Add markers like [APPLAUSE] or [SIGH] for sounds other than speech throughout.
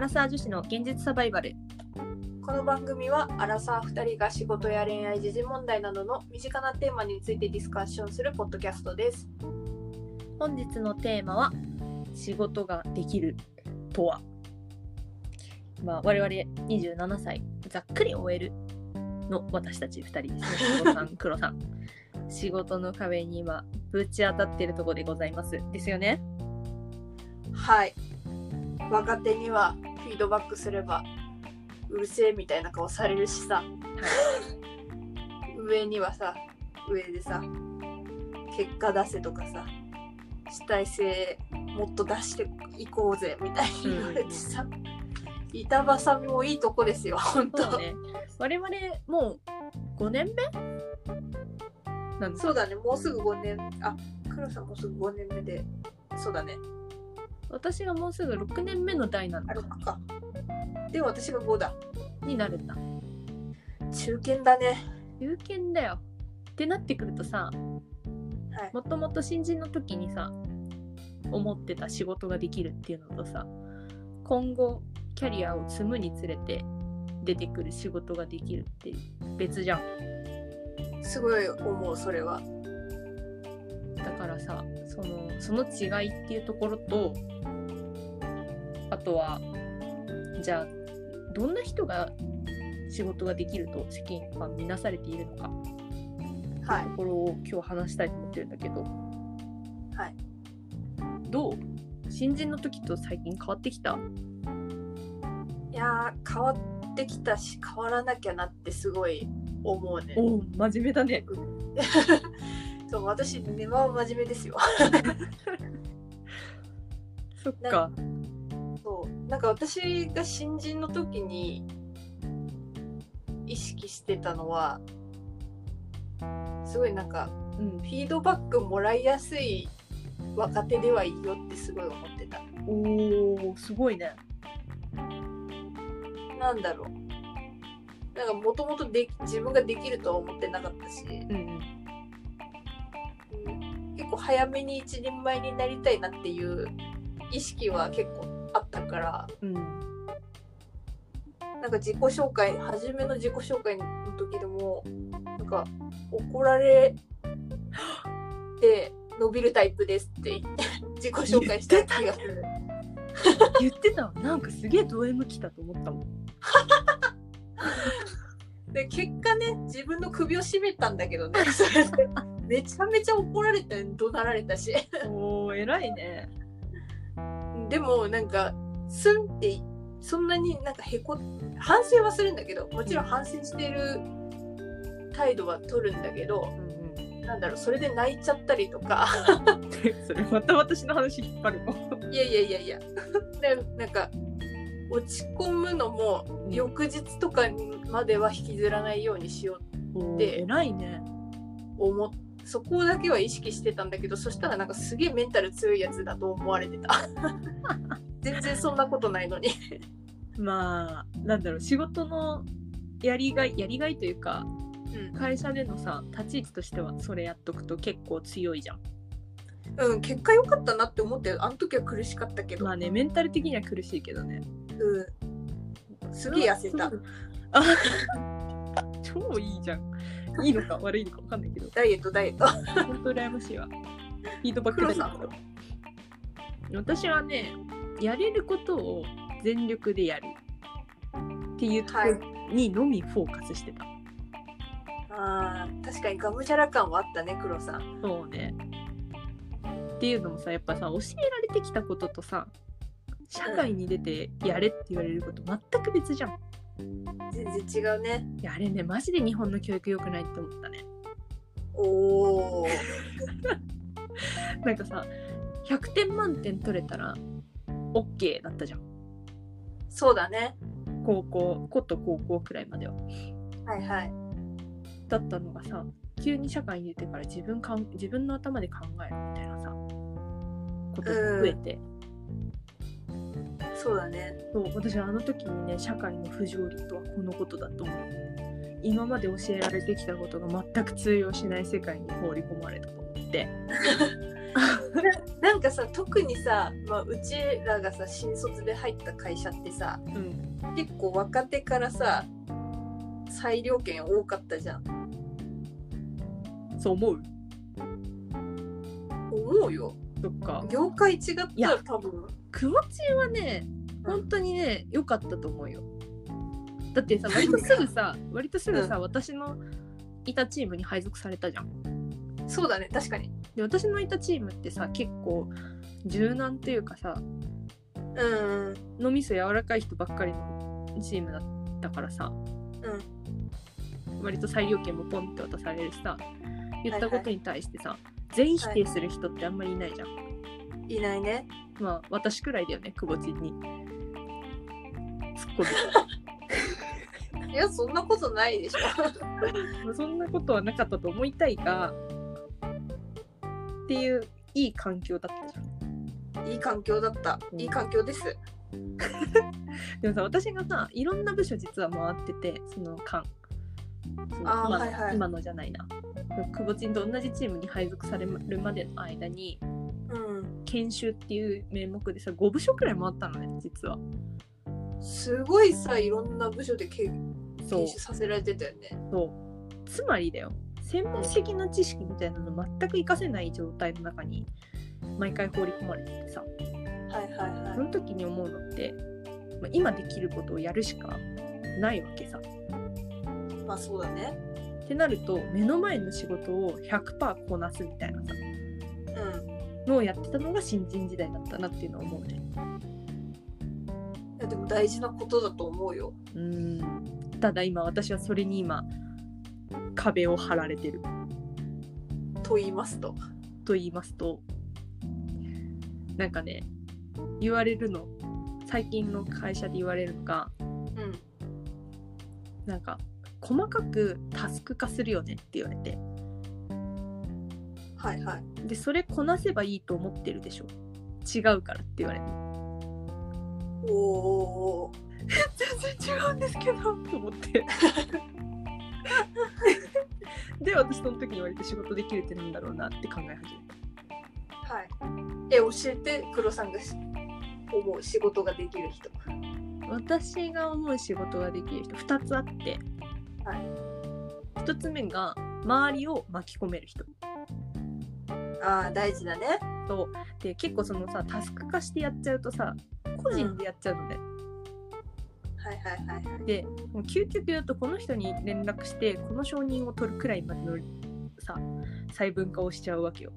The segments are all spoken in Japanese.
アラサー女子の現実サバイバル。この番組はアラサー2人が仕事や恋愛時事問題などの身近なテーマについてディスカッションするポッドキャストです。本日のテーマは仕事ができるとは、まあ、我々27歳ざっくり OL の私たち2人ですね。黒さん黒さん。仕事の壁に今ぶち当たってるところでございます。ですよね？はい。若手にはフィードバックすればうるせえみたいな顔されるしさ。上にはさ上でさ結果出せとかさ主体性もっと出していこうぜみたいに言われてさ、板挟みもいいとこですよ本当。ね。我々もう5年目？そうだね。もうすぐ5年あ黒さんもうすぐ5年目で。そうだね私がもうすぐ6年目の代なのあれか。で私が5だ。になるんだ中堅だね。有権だよ。ってなってくるとさはい。もともと新人の時にさ思ってた仕事ができるっていうのとさ今後キャリアを積むにつれて出てくる仕事ができるって別じゃん。すごい思うそれは。だからさそのその違いっていうところとあとはじゃあどんな人が仕事ができると世間は見なされているのか。はい。ところを今日話したいと思ってるんだけど。はい。どう？新人の時と最近変わってきた？いやー変わってきたし変わらなきゃなってすごい思うね。おお真面目だね。[LAUGHS] そう私根は真面目ですよ。[LAUGHS] そっかなんか私が新人の時に意識してたのはすごいなんかうん。フィードバックもらいやすい若手ではいいよってすごい思ってた。おおすごいね。なんだろう。なんかもともとで自分ができるとは思ってなかったし、うん。結構早めに一人前になりたいなっていう意識は結構あったから。うん。なんか自己紹介初めの自己紹介の時でもなんか怒られて伸びるタイプですって言って自己紹介した気がする。言ってた。わなんかすげえド M 来たと思ったもん。[LAUGHS] で結果ね自分の首を絞めたんだけどね。めちゃめちゃ怒られて怒鳴られたし。おお偉いねでもなんかすんってそんなになんかへこ反省はするんだけどもちろん反省してる態度は取るんだけどうんうん。なんだろうそれで泣いちゃったりとか。それまた私の話引っ張るの？いやいやいやいや。[LAUGHS] でなんか落ち込むのも翌日とかまでは引きずらないようにしようおーで偉いね。と思っそこだけは意識してたんだけどそしたらなんかすげえメンタル強いやつだと思われてた。[LAUGHS] 全然そんなことないのに。まあなんだろう仕事のやりがいやりがいというかうん。会社でのさ立ち位置としてはそれやっとくと結構強いじゃん。うん、結果良かったなって思ってあの時は苦しかったけど、まあねメンタル的には苦しいけどね。うん、すげえ痩せた。あ [LAUGHS] 超いいじゃん [LAUGHS] いいのか悪いのか分かんないけど。ダイエットダイエット。本当羨ましいわ。フィードバックだけ私はねやれることを全力でやる。っていうところにのみフォーカスしてた、あー確かにがむしゃら感はあったね黒さん。そうね。っていうのもさやっぱさ教えられてきたこととさ社会に出てやれって言われること全く別じゃん全然違うね。いやあれねマジで日本の教育良くないって思ったね。おお [LAUGHS] なんかさ100点満点取れたら OK だったじゃん。そうだね。高校こと高校くらいまでは。はいはい。だったのがさ急に社会に出てから自分かん自分の頭で考えるみたいなさことが増えて、そうだね。そう私はあの時にね社会の不条理とはこのことだと思って今まで教えられてきたことが全く通用しない世界に放り込まれたと思って。[LAUGHS] なんかかさ特にさ、まあ、うちらがさ新卒で入った会社ってさうん。結構若手からさ裁量権多かったじゃん。そう思う？思うよ。そっか。業界違ったら多分久保ちんはねうん。本当にね良かったと思うよ。だってさ [LAUGHS] 割とすぐさ割とすぐさ、私のいたチームに配属されたじゃん。そうだね確かに。で私のいたチームってさ結構柔軟っていうかさうん脳みそ柔らかい人ばっかりのチームだったからさうん割と裁量権もポンって渡されるしさ言ったことに対してさ、全否定する人ってあんまりいないじゃん、いないね。まあ私くらいだよね久保ちんに。突っ込 [LAUGHS] いやそんなことないでしょ。[LAUGHS] そんなことはなかったと思いたいがっていういい環境だったじゃん。いい環境だった。うん。いい環境です。[LAUGHS] でもさ私がさいろんな部署実は回っててその間。その今のあーはいはい。今のじゃないな。久保ちんと同じチームに配属されるまでの間にうん研修っていう名目でさ5部署くらい回ったのね実は。すごいさいろんな部署でけそう。研修させられてたよね。そう。つまりだよ。専門的な知識みたいなの全く活かせない状態の中に毎回放り込まれててさ。はいはいはその時に思うのって、まあ、今できることをやるしかないわけさ。いまあそうだね。ってなると目の前の仕事を100%こなすみたいなさ。うんのをやってたのが新人時代だったなっていうのは思うね。いやでも大事なことだと思うよ。うん。ただ今私はそれに今壁を張られてる。と言いますと。と言いますと。なんかね言われるの最近の会社で言われるのがうん。なんか細かくタスク化するよねって言われて。はいはいでそれこなせばいいと思ってるでしょ。違うからって言われて。おお全然違うんですけどと思って。[LAUGHS] で私その時に割と仕事できるってなんだろうなって考え始めはい。え教えて黒さんがし思う仕事ができる人。た私が思う仕事ができる人2つあって、はい、1つ目が周りを巻き込める人ああ大事だね。とで結構そのさタスク化してやっちゃうとさ個人でやっちゃうのね、はいはいはいはい。でもう究極言うとこの人に連絡してこの承認を取るくらいまでのさ細分化をしちゃうわけよ。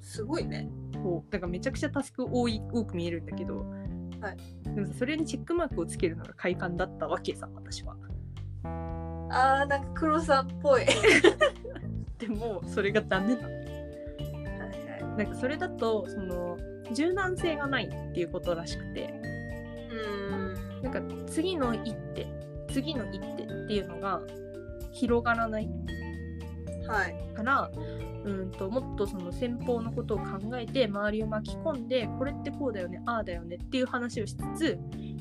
すごいね。そう。だからめちゃくちゃタスク多い多く見えるんだけど、はい。でもさそれにチェックマークをつけるのが快感だったわけさ私は。あーなんか黒さんっぽい。は [LAUGHS] いでもそれがダメなの。はいなんかそれだとその柔軟性がないっていうことらしくて。うーん。なんか次の一手次の一手っていうのが広がらないはい。からうんともっとその先方のことを考えて周りを巻き込んでこれってこうだよねああだよねっていう話をしつつ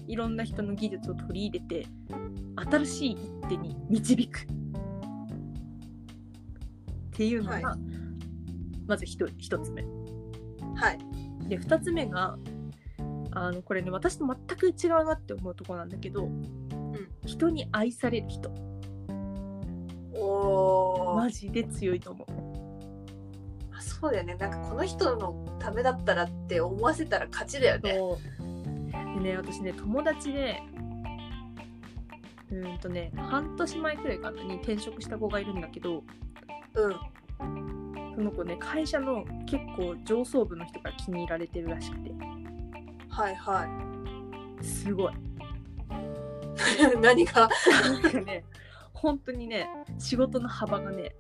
いろんな人の技術を取り入れて新しい一手に導く。っていうのが、はまず一一つ目。はい。で二つ目があのこれね私と全く違うなって思うところなんだけど、人に愛される人。おお、マジで強いと思う。あそうだよね。なんかこの人のためだったらって思わせたら勝ちだよね。でね私ね友達でうーんとね半年前くらいかなに転職した子がいるんだけどうんその子ね会社の結構上層部の人から気に入られてるらしくて。はいはすごい。い [LAUGHS] 何が？なんかね本当にね仕事の幅がね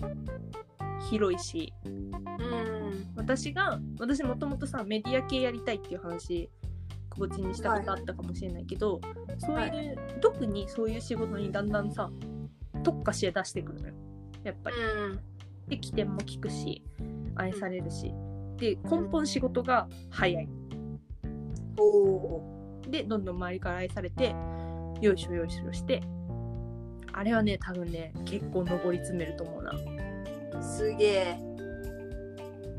広いし。うん。私が私もともとさメディア系やりたいっていう話久保ちにしたことあったかもしれないけど、そういう、特にそういう仕事にだんだんさ特化して出してくるのよやっぱり。うんで起点も効くし愛されるし。で根本仕事が早い。おおでどんどん周りから愛されてよいしょよいしょして。あれはね多分ね結構上り詰めると思うな。すげえ。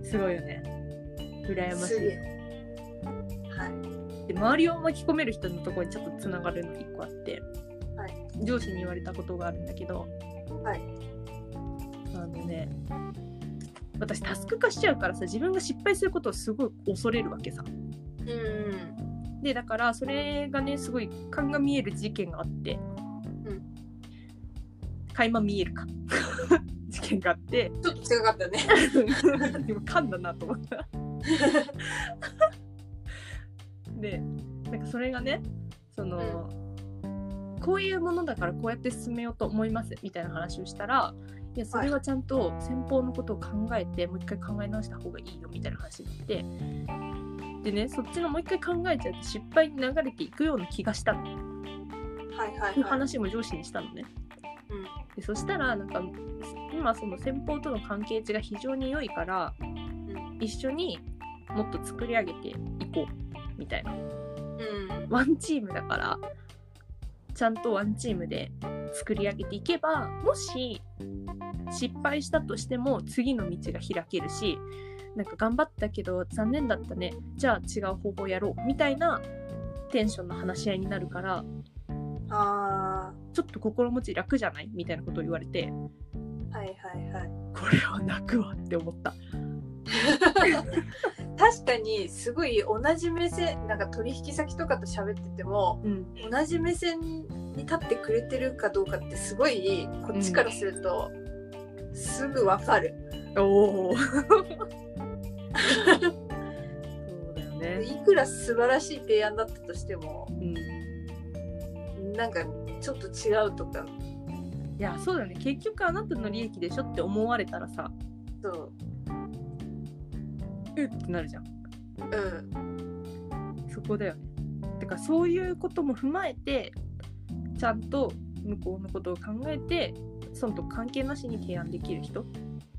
すごいよね。羨ましい。はい。で周りを巻き込める人のところにちょっとつながるの1個あって、はい。上司に言われたことがあるんだけど、はいあのね。私タスク化しちゃうからさ自分が失敗することをすごい恐れるわけさ。うんでだからそれがねすごい勘が見える事件があって、うん。垣間見えるか。[LAUGHS] 事件があって。ちょっと違かったね。[LAUGHS] 今噛んだなと思った。[LAUGHS] でなんかそれがねその、こういうものだからこうやって進めようと思いますみたいな話をしたらいやそれはちゃんと先方のことを考えて、もう一回考え直した方がいいよみたいな話になってでねそっちのもう一回考えちゃって失敗に流れていくような気がしたの。はいはいうはい話も上司にしたのね。うん。でそしたらなんか今その先方との関係値が非常に良いから、ん。一緒にもっと作り上げていこうみたいな。うん。ワンチームだからちゃんとワンチームで作り上げていけばもし失敗したとしても次の道が開けるしなんか頑張ったけど残念だったね。じゃあ違う方法やろう。みたいなテンションの話し合いになるからあちょっと心持ち楽じゃない？みたいなことを言われてーはいはいはい。これは泣くわって思った。[LAUGHS] 確かにすごい同じ目線なんか取引先とかと喋っててもうん、同じ目線に立ってくれてるかどうかってすごいこっちからするとすぐわかる、おおそうだよね。いくら素晴らしい提案だったとしてもうん。なんかちょっと違うとか。いやそうだよね。結局あなたの利益でしょって思われたらさそう。うってなるじゃん。うん。そこだよね。てかそういうことも踏まえてちゃんと向こうのことを考えてそのと関係なしに提案できる人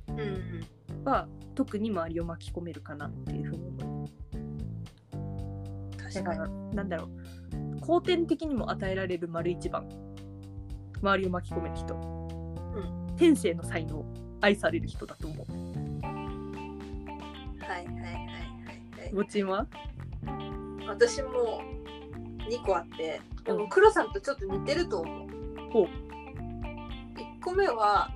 うんは特に周りを巻き込めるかなっていうふうに思う。確かに。なんだろう。後天的にも与えられる丸一番。周りを巻き込める人、天性の才能愛される人だと思う。はいはいはいはいはい。ごちんは？私も2個あってでうん。も黒さんとちょっと似てると思う1個目は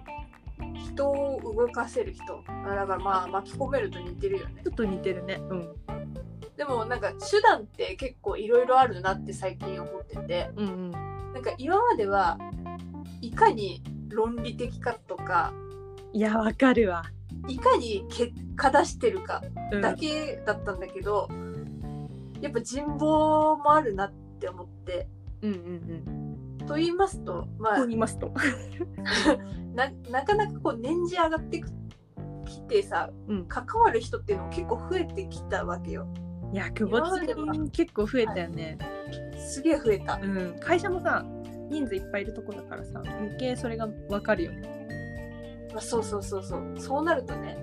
人を動かせる人。あだからまあ巻き込めると似てるよね。ちょっと似てるね。うん。でもなんか手段って結構いろいろあるなって最近思ってて。うんうん。なんか今まではいかに論理的かとかいやわかるわ、いかに結果出してるかうん、だけだったんだけど、やっぱ人望もあるなって思って。うんうんうんと言いますとまあここにいますと。[LAUGHS] ななかなかこう年次上がってきてさうん。関わる人っていうのも結構増えてきたわけよ。いや久保ちゃん結構増えたよね、すげえ増えた。うん。会社もさ人数いっぱいいるとこだからさ余計それがわかるよね。まあ、そうそうそうそう。そうなるとね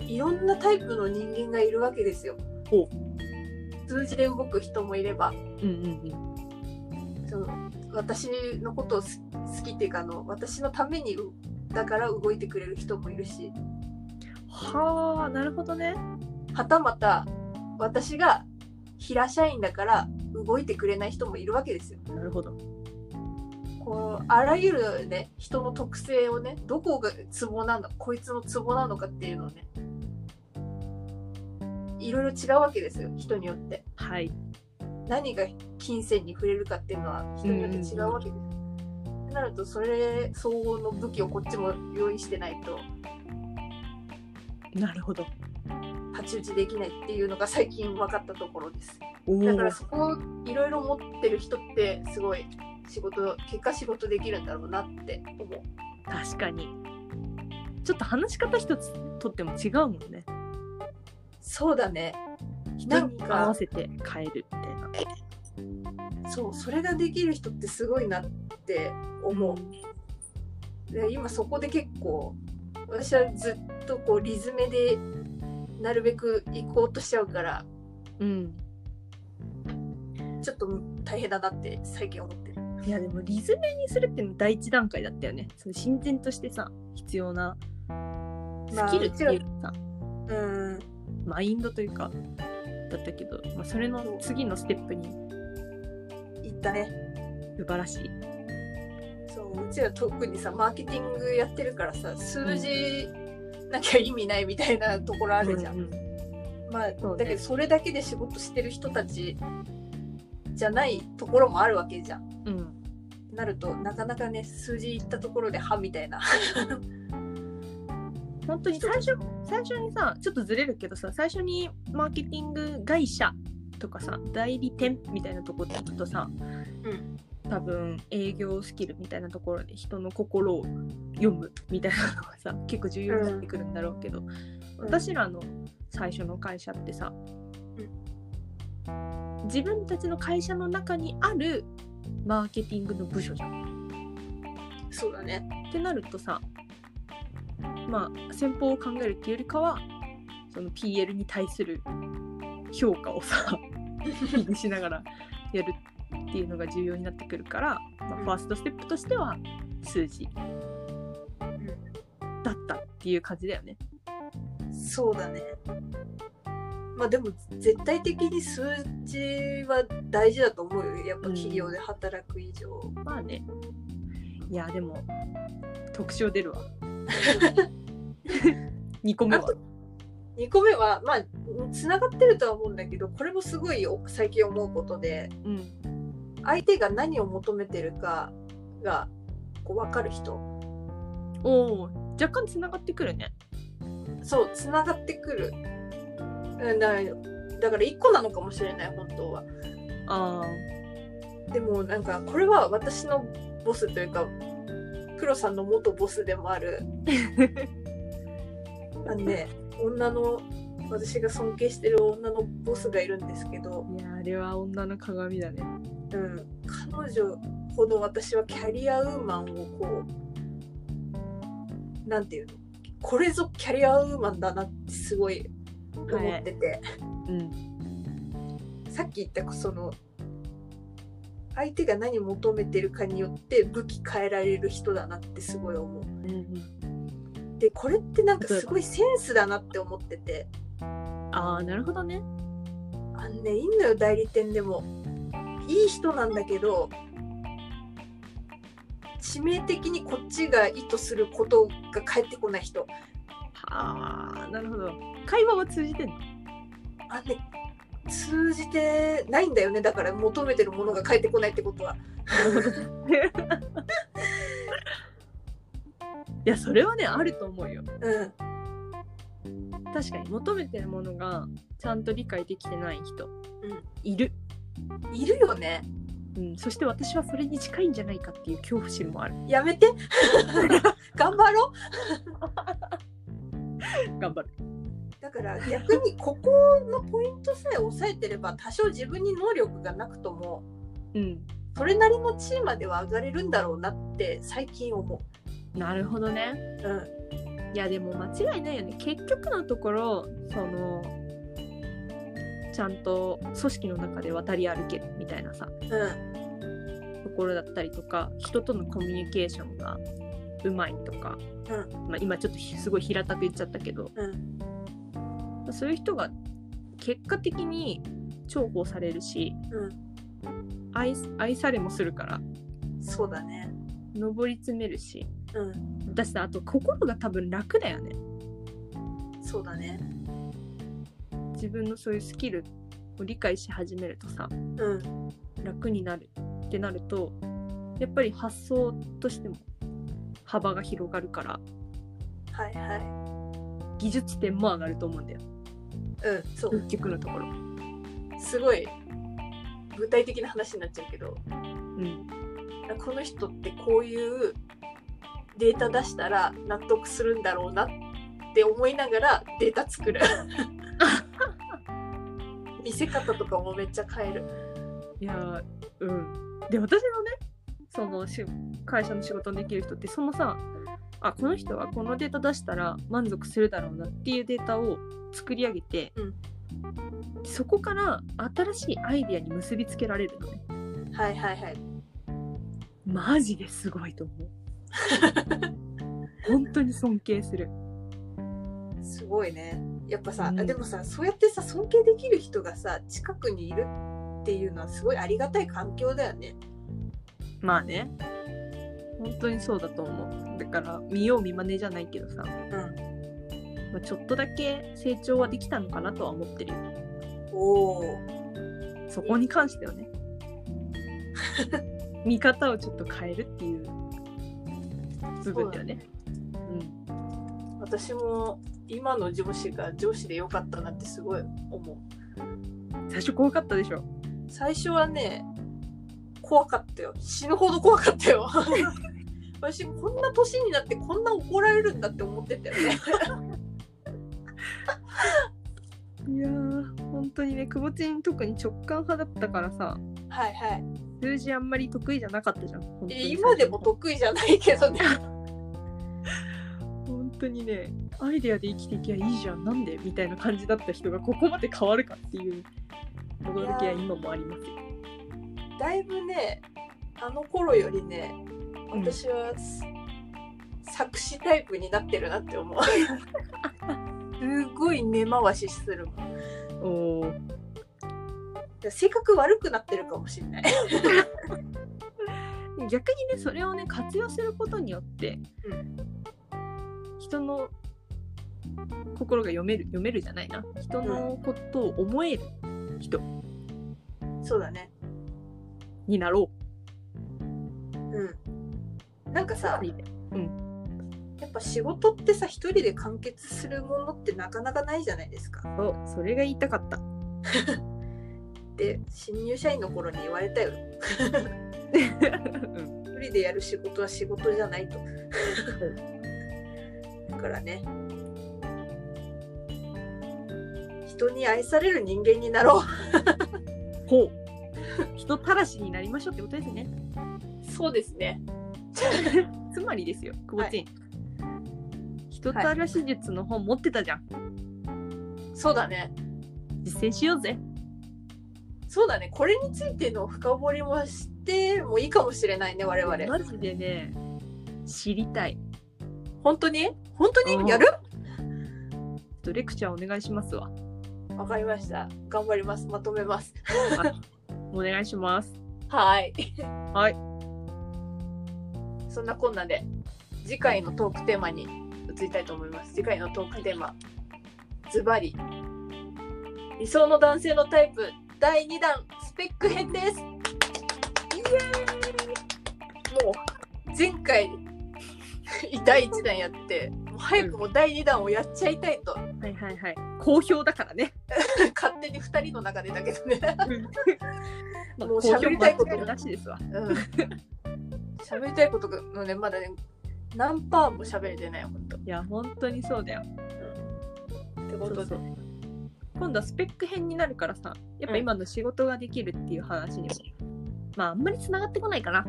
いろんなタイプの人間がいるわけですよ。ほ数字で動く人もいれば。うんうんうんその私のことをす好きっていうかあの私のためにうだから動いてくれる人もいるし。はあなるほどね。はたまた私が平社員だから動いてくれない人もいるわけですよ。なるほど。こうあらゆるね人の特性をねどこがツボなのこいつのツボなのかっていうのをねいろいろ違うわけですよ人によって。はい何が金銭に触れるかっていうのは人によって違うわけです、ってなるとそれ相応の武器をこっちも用意してないと。なるほど。太刀打ちできないっていうのが最近分かったところです。おだからおそこをいろいろ持ってる人ってすごい仕事結果仕事できるんだろうなって思う。確かに。ちょっと話し方一つとっても違うもんね。そうだね。人になんか合わせて変えるみたいなそうそれができる人ってすごいなって思う、で今そこで結構私はずっとこうリズメでなるべく行こうとしちゃうからうん。ちょっと大変だなって最近思ってる。いやでもリズメにするっていうの第一段階だったよね。その親善としてさ必要なスキルっていうかさ、うん。マインドというかだったけど、まあ、それの次のステップに言ったね。素晴らしい。そううちら特にさマーケティングやってるからさ数字なきゃ意味ないみたいなところあるじゃん、うんうんまあ、ね。だけどそれだけで仕事してる人たちじゃないところもあるわけじゃん。うん。なるとなかなかね数字いったところで歯みたいな本当に最初最初にさちょっとずれるけどさ最初にマーケティング会社とかさ代理店みたいなところで行くとさ、うん。多分営業スキルみたいなところで人の心を読むみたいなのがさ結構重要になってくるんだろうけど、私らの最初の会社ってさ、自分たちの会社の中にあるマーケティングの部署じゃん。そうだね。ってなるとさまあ先方を考えるっていうよりかはその PL に対する評価をさ [LAUGHS] しながらやるっていうのが重要になってくるから、まあ、ファーストステップとしては数字だったっていう感じだよね。そうだね。まあでも絶対的に数字は大事だと思うよ。やっぱ企業で働く以上、まあね。いやでも特徴出るわ。[LAUGHS] 2個目は？あと2個目はまあつながってるとは思うんだけどこれもすごい最近思うことでうん。相手が何を求めてるかがこう分かる人。おお若干つながってくるね。そうつながってくる。うんだからだから1個なのかもしれない本当は。あでもなんかこれは私のボスというか黒さんの元ボスでもある。[LAUGHS] あのね女の私が尊敬してる女のボスがいるんですけど、あいやあれは女の鏡だね。うん、彼女ほど私はキャリアウーマンをこうなんていうの？これぞキャリアウーマンだなってすごい思ってて、うん。さっき言ったその相手が何求めてるかによって武器変えられる人だなってすごい思う。でこれってなんかすごいセンスだなって思っててああなるほどね。あのねいいんだよ代理店でもいい人なんだけど致命的にこっちが意図することが返ってこない人はあなるほど。会話は通じてんの？あね通じてないんだよね。だから求めてるものが返ってこないってことは。[LAUGHS] いやそれはねあると思うよ。うん。確かに求めてるものがちゃんと理解できてない人、うん。いる、いるよね。うん、そして私はそれに近いんじゃないかっていう恐怖心もある。やめて。[LAUGHS] 頑張ろう [LAUGHS] から逆にここのポイントさえ押さえてれば多少自分に能力がなくともうん。それなりの地位までは上がれるんだろうなって最近思なるほどね。う。うん。いやでも間違いないよね。結局のところそのちゃんと組織の中で渡り歩けるみたいなさうん。ところだったりとか人とのコミュニケーションがうまいとか、うまあ、今ちょっとひすごい平たく言っちゃったけどうん。そういう人が結果的に重宝されるしうん。愛愛されもするからそうだね。上り詰めるしうん。私さあと心が多分楽だよねそうだね。自分のそういうスキルを理解し始めるとさうん。楽になるってなるとやっぱり発想としても幅が広がるからはいは技術点も上がると思うんだよい。うん。そう。結局のところすごい具体的な話になっちゃうけど、うんこの人ってこういうデータ出したら納得するんだろうなって思いながらデータ作る。[LAUGHS] 見せ方とかもめっちゃ変える。いやーうんで私のねそのし会社の仕事にできる人ってそのさあこの人はこのデータ出したら満足するだろうなっていうデータを作り上げて、うんそこから新しいアイディアに結びつけられるのねはいはいはい。マジですごいと思う [LAUGHS] 本当に尊敬するすごいね。やっぱさ、うんあでもさそうやってさ尊敬できる人がさ近くにいるっていうのはすごいありがたい環境だよね。まあね本当にそうだと思う。だから見よう見まねじゃないけどさ、うん、まあ、ちょっとだけ成長はできたのかなとは思ってるよ。おおそこに関してはね。[LAUGHS] 見方をちょっと変えるっていう。部分だよね。うん。私も今の上司が上司でよかったなってすごい思う。最初怖かったでしょ。最初はね怖かったよ。死ぬほど怖かったよ。[LAUGHS] 私こんな年になってこんな怒られるんだって思ってたよね。[LAUGHS] いやー本当にねくぼちん特に直感派だったからさはいはい。数字あんまり得意じゃなかったじゃん本当にえ今でも得意じゃないけどね。[LAUGHS] 本当にねアイデアで生きていけばいいじゃんなんでみたいな感じだった人がここまで変わるかっていう驚きは今もありますよだいぶねあの頃よりねうん私は、作詞タイプになってるなって思う。[LAUGHS] すごい根回しするお性格悪くなってるかもしれない。[LAUGHS] 逆にねそれをね活用することによって、人の心が読める読めるじゃないな。人のことを思える人そうだね。になろう。んなんかうさいいねやっぱ仕事ってさ一人で完結するものってなかなかないじゃないですか。そうそれが言いたかった。[LAUGHS] で新入社員の頃に言われたよ。[LAUGHS] うん。一人でやる仕事は仕事じゃないと。[LAUGHS] だからね。人に愛される人間になろほう。人たらしになりましょうってことですね。うそうですね [LAUGHS] つまりですよ久保ちん、人たらし術の本持ってたじゃん、そうだね。実践しようぜ。そうだね。これについての深掘りもしてもいいかもしれないね我々。マジでね知りたい。本当に？本当うん。にやる？とレクチャーお願いしますわ。わかりました。頑張ります。まとめます。お願いします。はい。はいそんなこんなで次回のトークテーマに移りたいと思います。次回のトークテーマズバリ理想の男性のタイプ第2弾スペック編です。イエーイ。もう前回 [LAUGHS] 第1弾やってもう早くも第2弾をやっちゃいたいと、はいはいはい。好評だからね。[LAUGHS] 勝手に2人の中でだけどね。[LAUGHS] ももう喋りたいことなしですわ。うん喋りたいことがのねまだね何パーも喋れてないよほんといや本当にそうだよってことで今度はスペック編になるからさやっぱ今の仕事ができるっていう話にも、まああんまり繋がってこないかな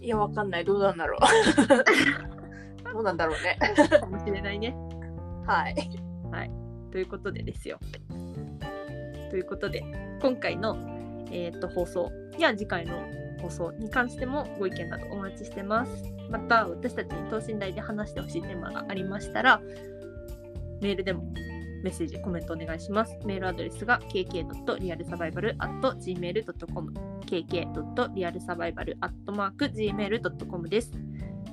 いや、わかんない。どうなんだろう。[LAUGHS] どうなんだろうね。かもしれないねはい。ということでですよ。ということで今回の、えー、と放送や次回の放送に関してもご意見などお待ちしてます。また私たちに等身大で話してほしいテーマがありましたらメールでもメッセージコメントお願いします。メールアドレスが kk.realsurvival.gmail.com kk.realsurvival.gmail.com です。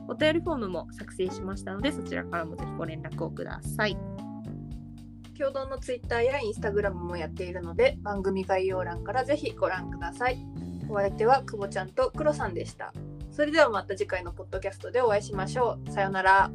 お便りフォームも作成しましたのでそちらからもぜひご連絡をください。共同のツイッターやインスタグラムもやっているので、番組概要欄からぜひご覧ください。お相手は久保ちゃんとクロさんでした。それではまた次回のポッドキャストでお会いしましょう。さようなら。